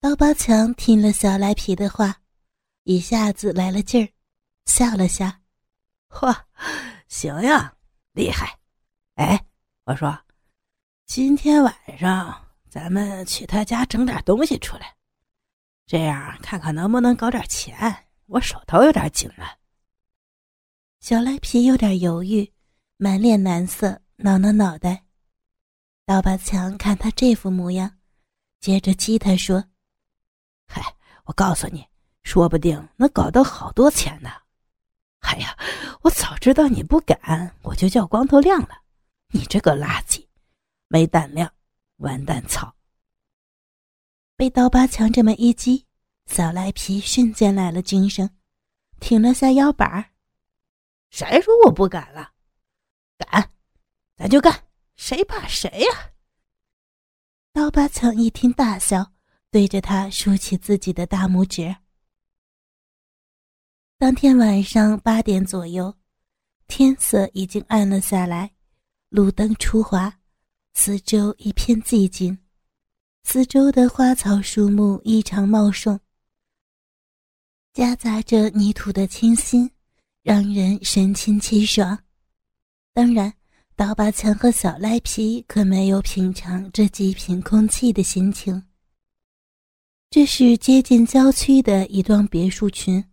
刀疤强听了小赖皮的话，一下子来了劲儿，笑了笑：“嚯，行呀，厉害！哎，我说，今天晚上咱们去他家整点东西出来，这样看看能不能搞点钱。我手头有点紧了。”小赖皮有点犹豫，满脸难色，挠挠脑袋。刀疤强看他这副模样，接着激他说。嗨，我告诉你，说不定能搞到好多钱呢。哎呀，我早知道你不敢，我就叫光头亮了。你这个垃圾，没胆量，完蛋草！被刀疤强这么一击，小赖皮瞬间来了精神，挺了下腰板儿。谁说我不敢了？敢，咱就干，谁怕谁呀？刀疤强一听大笑。对着他竖起自己的大拇指。当天晚上八点左右，天色已经暗了下来，路灯初华，四周一片寂静，四周的花草树木异常茂盛，夹杂着泥土的清新，让人神清气爽。当然，刀疤强和小赖皮可没有品尝这极品空气的心情。这是接近郊区的一幢别墅群，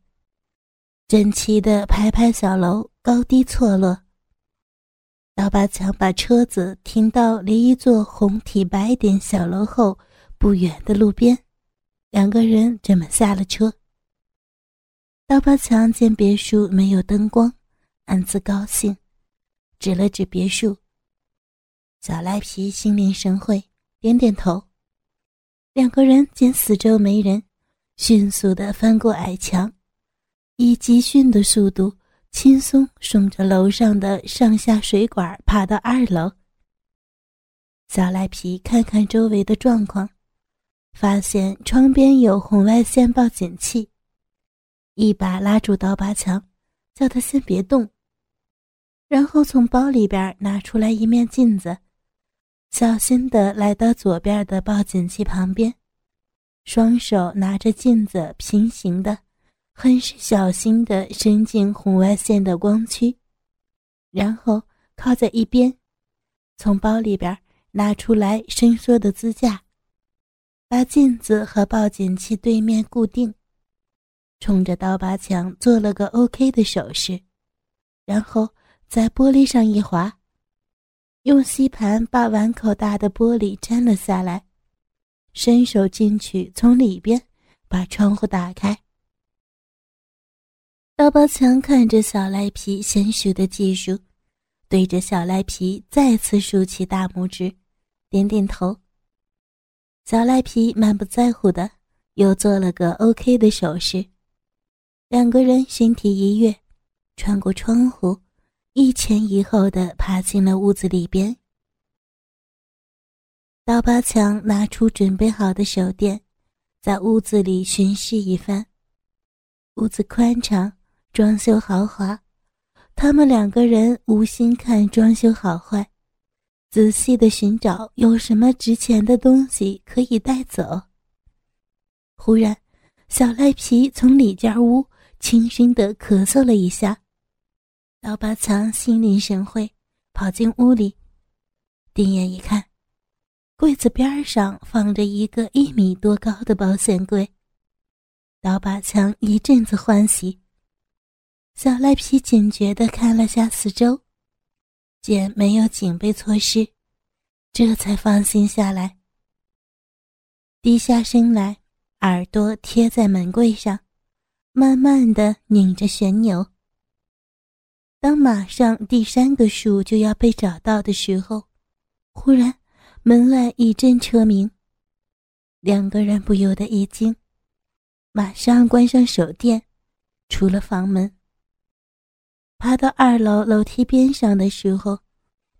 整齐的排排小楼高低错落。刀疤强把车子停到离一座红体白点小楼后不远的路边，两个人这么下了车。刀疤强见别墅没有灯光，暗自高兴，指了指别墅。小赖皮心领神会，点点头。两个人见四周没人，迅速的翻过矮墙，以急迅的速度，轻松顺着楼上的上下水管爬到二楼。小赖皮看看周围的状况，发现窗边有红外线报警器，一把拉住刀疤强，叫他先别动，然后从包里边拿出来一面镜子。小心的来到左边的报警器旁边，双手拿着镜子平行的，很是小心的伸进红外线的光区，然后靠在一边，从包里边拿出来伸缩的支架，把镜子和报警器对面固定，冲着刀疤墙做了个 OK 的手势，然后在玻璃上一划。用吸盘把碗口大的玻璃粘了下来，伸手进去，从里边把窗户打开。刀疤强看着小赖皮娴熟的技术，对着小赖皮再次竖起大拇指，点点头。小赖皮满不在乎的又做了个 OK 的手势，两个人身体一跃，穿过窗户。一前一后的爬进了屋子里边。刀疤强拿出准备好的手电，在屋子里巡视一番。屋子宽敞，装修豪华。他们两个人无心看装修好坏，仔细的寻找有什么值钱的东西可以带走。忽然，小赖皮从里间屋轻声的咳嗽了一下。刀疤强心领神会，跑进屋里，定眼一看，柜子边上放着一个一米多高的保险柜。刀疤强一阵子欢喜。小赖皮警觉地看了下四周，见没有警备措施，这才放心下来。低下身来，耳朵贴在门柜上，慢慢地拧着旋钮。当马上第三个数就要被找到的时候，忽然门外一阵车鸣，两个人不由得一惊，马上关上手电，出了房门。爬到二楼楼梯边上的时候，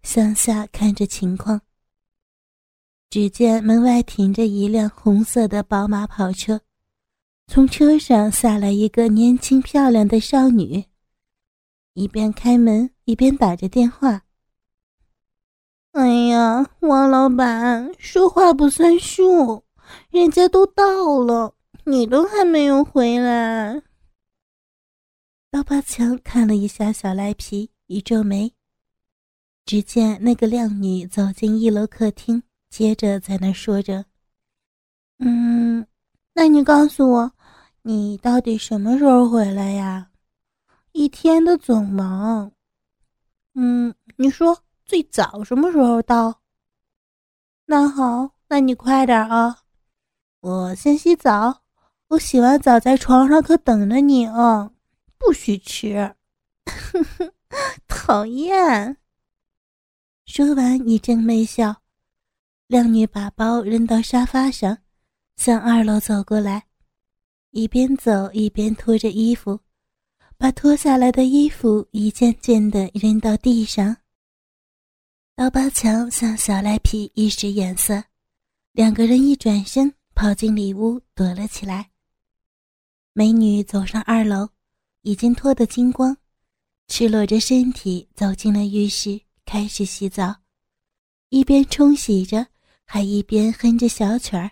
向下看着情况，只见门外停着一辆红色的宝马跑车，从车上下来一个年轻漂亮的少女。一边开门一边打着电话。哎呀，王老板说话不算数，人家都到了，你都还没有回来。刀疤强看了一下小赖皮，一皱眉。只见那个靓女走进一楼客厅，接着在那说着：“嗯，那你告诉我，你到底什么时候回来呀？一天的总忙。嗯，你说最早什么时候到？那好，那你快点啊！我先洗澡，我洗完澡在床上可等着你哦，不许迟。讨厌。”说完，一阵媚笑。靓女把包扔到沙发上，向二楼走过来，一边走一边脱着衣服，把脱下来的衣服一件件的扔到地上。刀疤强向小赖皮一使眼色，两个人一转身跑进里屋躲了起来。美女走上二楼，已经脱得精光，赤裸着身体走进了浴室。开始洗澡，一边冲洗着，还一边哼着小曲儿。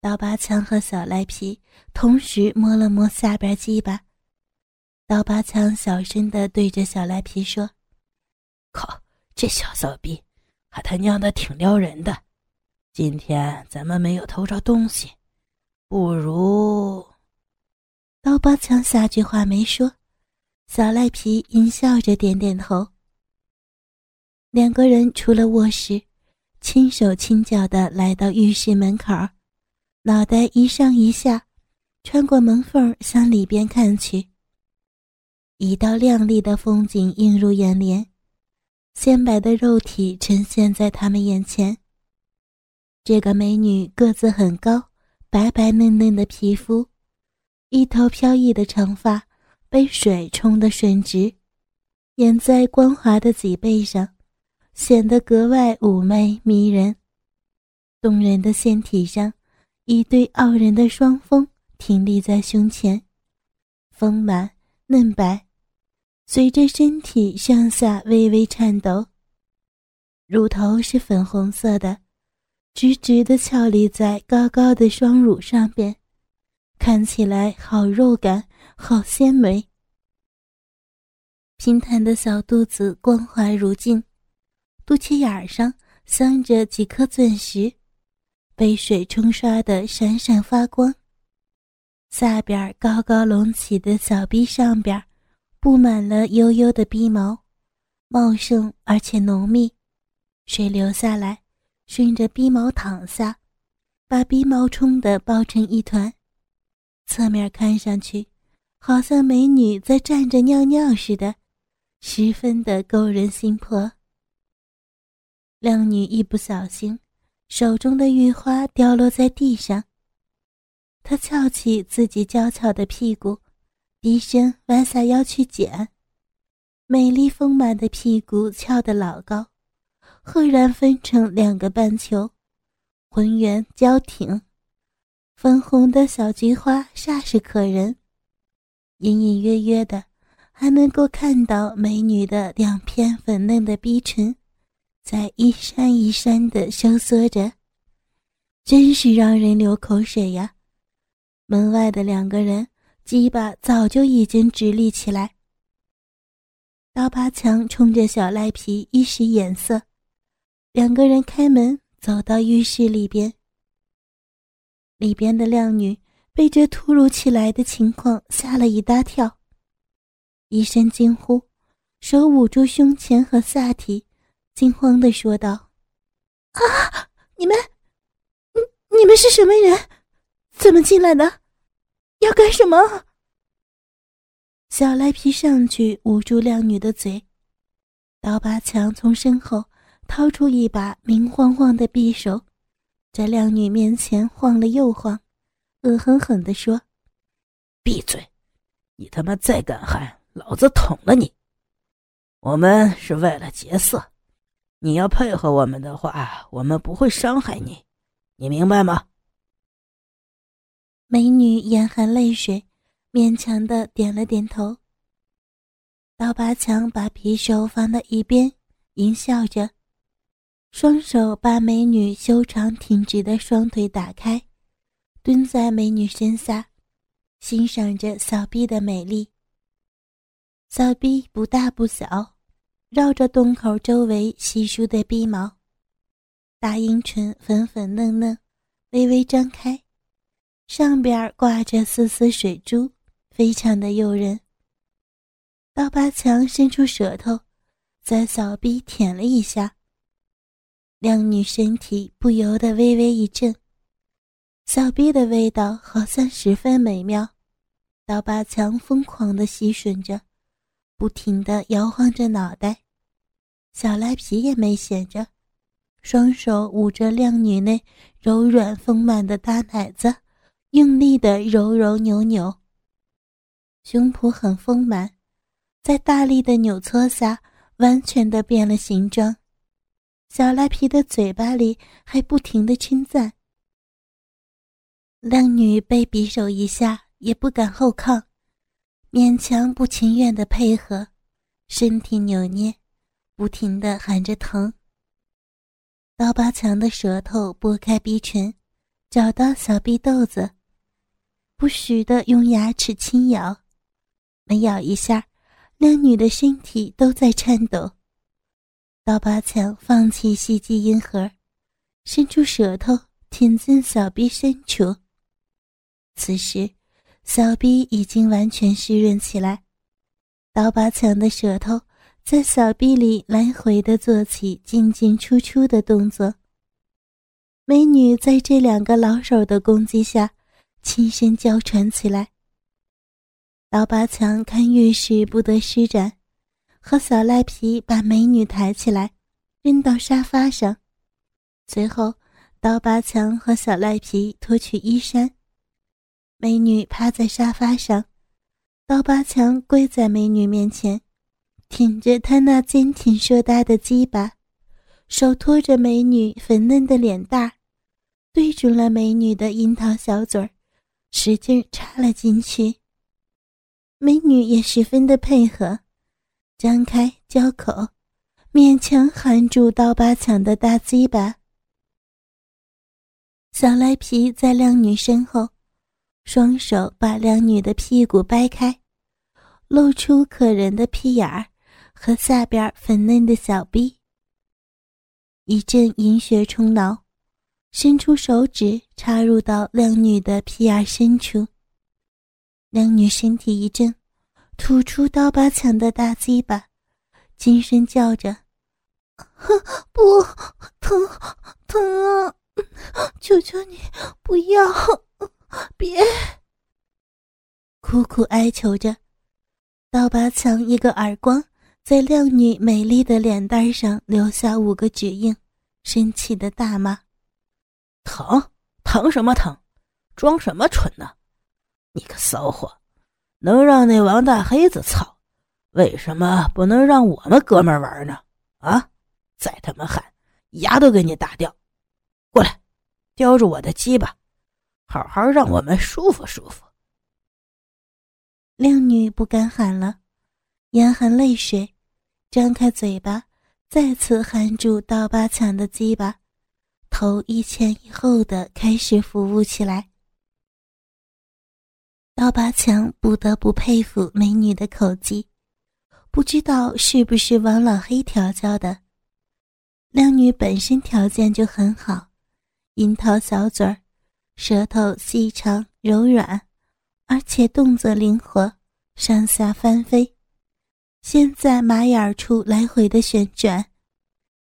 刀疤强和小赖皮同时摸了摸下边鸡巴。刀疤强小声的对着小赖皮说：“靠，这小骚逼，还他娘的挺撩人的。今天咱们没有偷着东西，不如……”刀疤强下句话没说，小赖皮阴笑着点点头。两个人出了卧室，轻手轻脚的来到浴室门口，脑袋一上一下，穿过门缝向里边看去。一道亮丽的风景映入眼帘，鲜白的肉体呈现在他们眼前。这个美女个子很高，白白嫩嫩的皮肤，一头飘逸的长发被水冲得顺直，掩在光滑的脊背上。显得格外妩媚迷人，动人的纤体上，一对傲人的双峰挺立在胸前，丰满嫩白，随着身体上下微微颤抖。乳头是粉红色的，直直的翘立在高高的双乳上边，看起来好肉感，好鲜美。平坦的小肚子光滑如镜。肚脐眼儿上镶着几颗钻石，被水冲刷的闪闪发光。下边高高隆起的小臂上边儿，布满了悠悠的鼻毛，茂盛而且浓密。水流下来，顺着鼻毛淌下，把鼻毛冲得包成一团。侧面看上去，好像美女在站着尿尿似的，十分的勾人心魄。靓女一不小心，手中的玉花掉落在地上。她翘起自己娇俏的屁股，低身弯下腰去捡。美丽丰满的屁股翘得老高，赫然分成两个半球，浑圆娇挺，粉红的小菊花煞是可人。隐隐约约的，还能够看到美女的两片粉嫩的逼唇。在一扇一扇的收缩着，真是让人流口水呀！门外的两个人鸡巴早就已经直立起来。刀疤强冲着小赖皮一使眼色，两个人开门走到浴室里边。里边的靓女被这突如其来的情况吓了一大跳，一声惊呼，手捂住胸前和下体。惊慌的说道：“啊，你们，你你们是什么人？怎么进来的？要干什么？”小赖皮上去捂住靓女的嘴，刀疤强从身后掏出一把明晃晃的匕首，在靓女面前晃了又晃，恶狠狠地说：“闭嘴！你他妈再敢喊，老子捅了你！我们是为了劫色。”你要配合我们的话，我们不会伤害你，你明白吗？美女眼含泪水，勉强的点了点头。刀疤强把匕首放到一边，淫笑着：“双手把美女修长挺直的双腿打开，蹲在美女身下，欣赏着小臂的美丽。小臂不大不小，绕着洞口周围稀疏的逼毛，大阴唇粉粉嫩嫩，微微张开，上边挂着丝丝水珠，非常的诱人。刀疤强伸出舌头，在小臂舔了一下。靓女身体不由得微微一震，小臂的味道好像十分美妙。刀疤强疯狂地吸吮着，不停地摇晃着脑袋，小赖皮也没闲着，双手捂着靓女那柔软丰满的大奶子，用力地揉揉扭扭。胸脯很丰满，在大力的扭搓下，完全的变了形状。小赖皮的嘴巴里还不停的称赞。靓女被匕首一下，也不敢后抗，勉强不情愿的配合，身体扭捏，不停的喊着疼。刀疤强的舌头拨开逼唇，找到小逼豆子，不时的用牙齿轻咬，每咬一下，靓女的身体都在颤抖。刀疤强放弃吸鸡阴核，伸出舌头舔进小臂深处。此时，小臂已经完全湿润起来。刀疤强的舌头在小臂里来回的做起进进出出的动作。美女在这两个老手的攻击下，轻声娇喘起来。刀疤强看浴室不得施展。和小赖皮把美女抬起来，扔到沙发上，随后刀疤强和小赖皮脱去衣衫。美女趴在沙发上，刀疤强跪在美女面前，挺着他那坚挺硕大的鸡巴，手托着美女粉嫩的脸蛋儿，对准了美女的樱桃小嘴儿，使劲插了进去。美女也十分的配合。张开交口，勉强含住刀疤强的大鸡巴。小赖皮在靓女身后，双手把靓女的屁股掰开，露出可人的屁眼儿和下边粉嫩的小臂。一阵淫血冲脑，伸出手指插入到靓女的屁眼深处。靓女身体一震。吐出刀疤强的大鸡巴，惊声叫着：“不疼，疼啊！求求你不要，别！”苦苦哀求着。刀疤强一个耳光，在靓女美丽的脸蛋上留下五个指印，生气的大骂：“疼？疼什么疼？装什么蠢呢？你个骚货！”能让那王大黑子操，为什么不能让我们哥们玩呢？啊！再他妈喊，牙都给你打掉！过来，叼住我的鸡巴，好好让我们舒服舒服。靓女不敢喊了，眼含泪水，张开嘴巴，再次含住刀疤强的鸡巴，头一前一后的开始服务起来。刀疤强不得不佩服美女的口技，不知道是不是王老黑调教的。靓女本身条件就很好，樱桃小嘴儿，舌头细长柔软，而且动作灵活，上下翻飞，先在马眼处来回的旋转，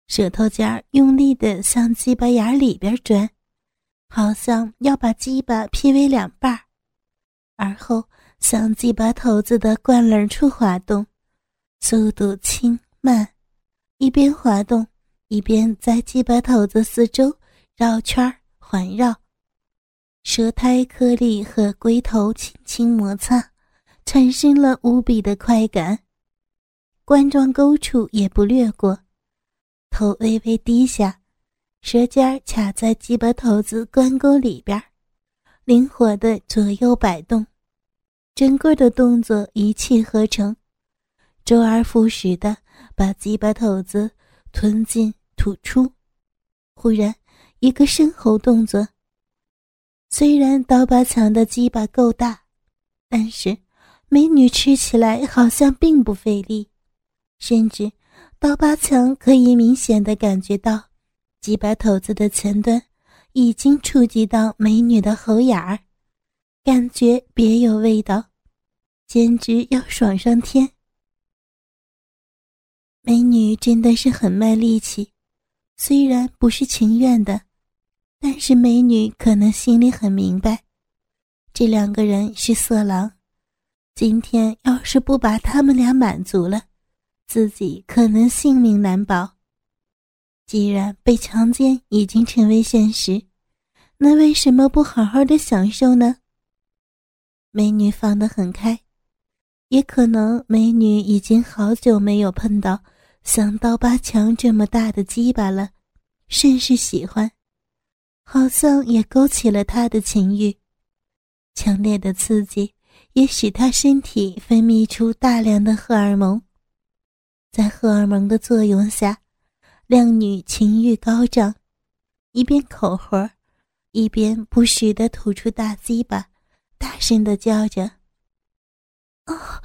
舌头尖用力的向鸡巴眼里边钻，好像要把鸡巴劈为两半儿。而后向鸡巴头子的冠棱处滑动，速度轻慢，一边滑动一边在鸡巴头子四周绕圈环绕，舌苔颗粒和龟头轻轻摩擦，产生了无比的快感。冠状沟处也不略过，头微微低下，舌尖卡在鸡巴头子关沟里边。灵活的左右摆动，整个的动作一气呵成，周而复始的把鸡巴头子吞进吐出，忽然一个身后动作。虽然刀疤强的鸡巴够大，但是美女吃起来好像并不费力，甚至刀疤强可以明显的感觉到，鸡巴头子的前端已经触及到美女的喉眼儿，感觉别有味道，简直要爽上天。美女真的是很卖力气，虽然不是情愿的。但是美女可能心里很明白，这两个人是色狼，今天要是不把他们俩满足了，自己可能性命难保。既然被强奸已经成为现实，那为什么不好好的享受呢？美女放得很开，也可能美女已经好久没有碰到像刀疤强这么大的鸡巴了，甚是喜欢。好像也勾起了他的情欲，强烈的刺激也使他身体分泌出大量的荷尔蒙，在荷尔蒙的作用下，靓女情欲高涨，一边口活一边不时的吐出大鸡巴，大声的叫着：“啊，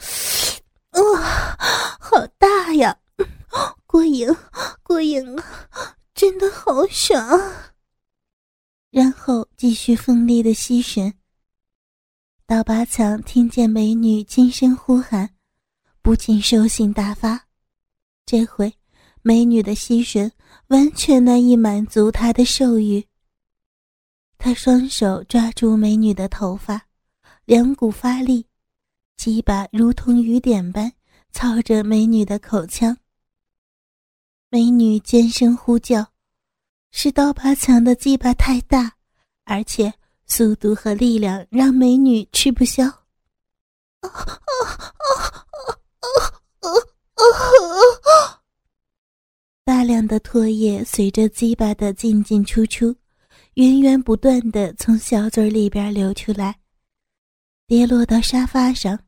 啊，好大呀，过瘾，过瘾啊，真的好爽！”然后继续奋力的吸吮。刀疤强听见美女轻声呼喊，不禁兽性大发。这回美女的吸吮完全难以满足他的兽欲。他双手抓住美女的头发，两股发力，鸡巴如同雨点般操着美女的口腔。美女尖声呼叫。是刀疤强的鸡巴太大，而且速度和力量让美女吃不消。啊啊啊啊啊啊！亮的唾液随着鸡巴的进进出出，源源不断的从小嘴里边流出来，跌落到沙发上，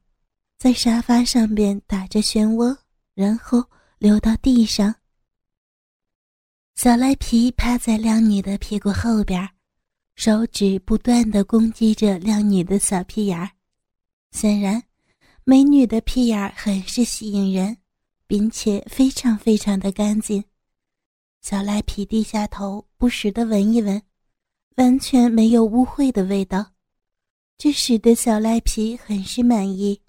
在沙发上边打着漩涡，然后流到地上。小赖皮趴在靓女的屁股后边，手指不断的攻击着靓女的小屁眼儿。显然，美女的屁眼儿很是吸引人，并且非常非常的干净。小赖皮低下头，不时的闻一闻，完全没有污秽的味道，这使得小赖皮很是满意。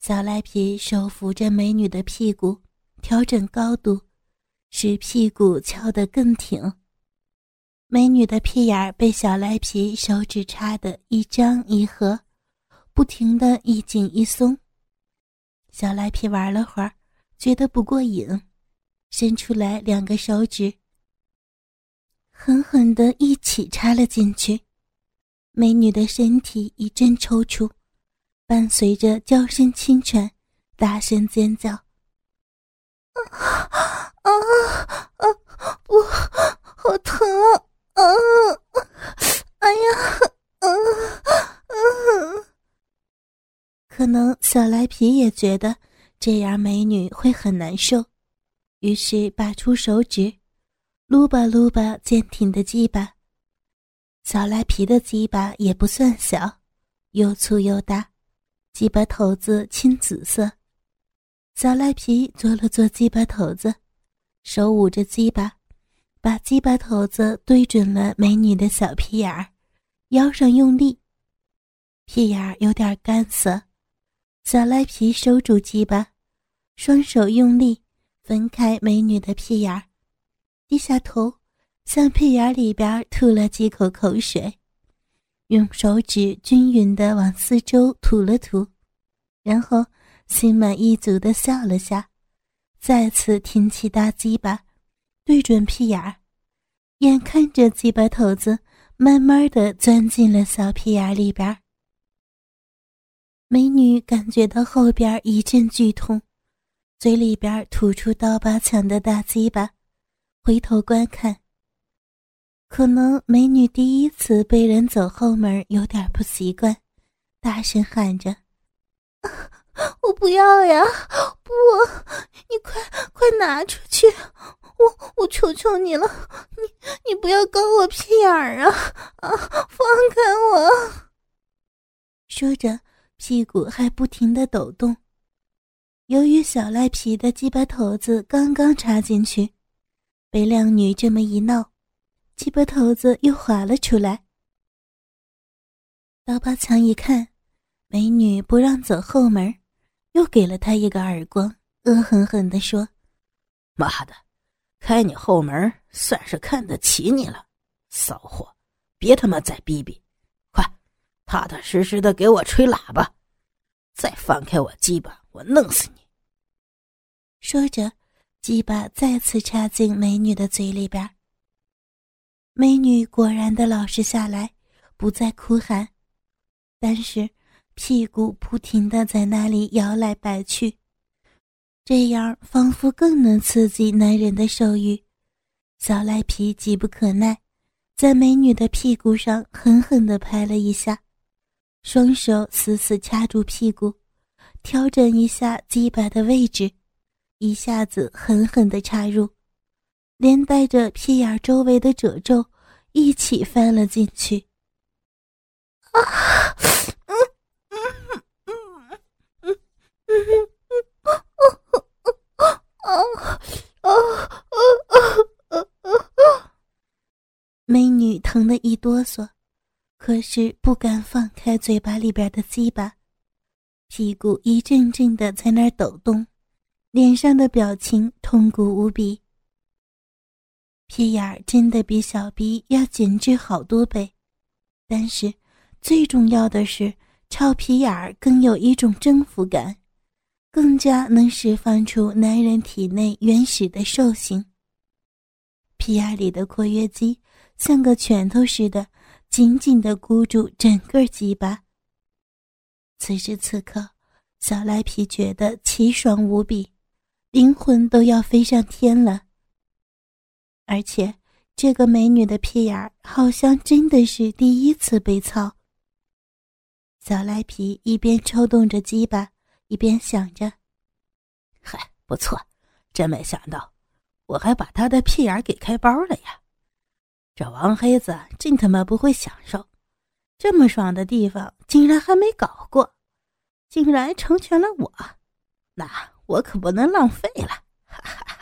小赖皮手扶着美女的屁股，调整高度。使屁股翘得更挺，美女的屁眼儿被小赖皮手指插得一张一合，不停的一紧一松。小赖皮玩了会儿，觉得不过瘾，伸出来两个手指，狠狠的一起插了进去。美女的身体一阵抽搐，伴随着娇声轻喘，大声尖叫。啊啊啊！不，好疼啊！啊！哎呀！啊啊！可能小赖皮也觉得这样美女会很难受，于是拔出手指，撸吧撸吧坚挺的鸡巴。小赖皮的鸡巴也不算小，又粗又大，鸡巴头子青紫色。小赖皮做了做鸡巴头子，手捂着鸡巴，把鸡巴头子对准了美女的小屁眼儿，腰上用力，屁眼儿有点干涩。小赖皮收住鸡巴，双手用力分开美女的屁眼儿，低下头向屁眼里边吐了几口口水，用手指均匀的往四周吐了吐，然后。心满意足的笑了下，再次挺起大鸡巴，对准屁眼儿，眼看着鸡巴头子慢慢的钻进了小屁眼里边。美女感觉到后边一阵剧痛，嘴里边吐出刀疤强的大鸡巴，回头观看。可能美女第一次被人走后门，有点不习惯，大声喊着。我不要呀！不，你快快拿出去！我我求求你了，你你不要搞我屁眼儿啊啊！放开我！说着，屁股还不停的抖动。由于小赖皮的鸡巴头子刚刚插进去，被靓女这么一闹，鸡巴头子又滑了出来。刀疤强一看，美女不让走后门，又给了他一个耳光，恶狠狠地说：“妈的，开你后门算是看得起你了，骚货！别他妈再逼逼，快，踏踏实实的给我吹喇叭！再放开我鸡巴，我弄死你！”说着，鸡巴再次插进美女的嘴里边。美女果然的老实下来，不再哭喊。但是，屁股不停的在那里摇来摆去，这样仿佛更能刺激男人的兽欲。小赖皮急不可耐，在美女的屁股上狠狠的拍了一下，双手死死掐住屁股，调整一下鸡巴的位置，一下子狠狠地插入，连带着屁眼周围的褶皱一起翻了进去。啊，美女疼得一哆嗦，可是不敢放开嘴巴里边的鸡巴，屁股一阵阵的在那儿抖动，脸上的表情痛苦无比。屁眼儿真的比小逼要紧致好多倍，但是。最重要的是，超皮眼儿更有一种征服感，更加能释放出男人体内原始的兽性。皮眼里的括约肌像个拳头似的，紧紧地箍住整个鸡巴。此时此刻，小赖皮觉得奇爽无比，灵魂都要飞上天了。而且，这个美女的屁眼儿好像真的是第一次被操。小赖皮一边抽动着鸡巴，一边想着：“嗨，不错，真没想到，我还把他的屁眼给开包了呀！这王黑子真他妈不会享受，这么爽的地方竟然还没搞过，竟然成全了我，那我可不能浪费了！”哈哈哈。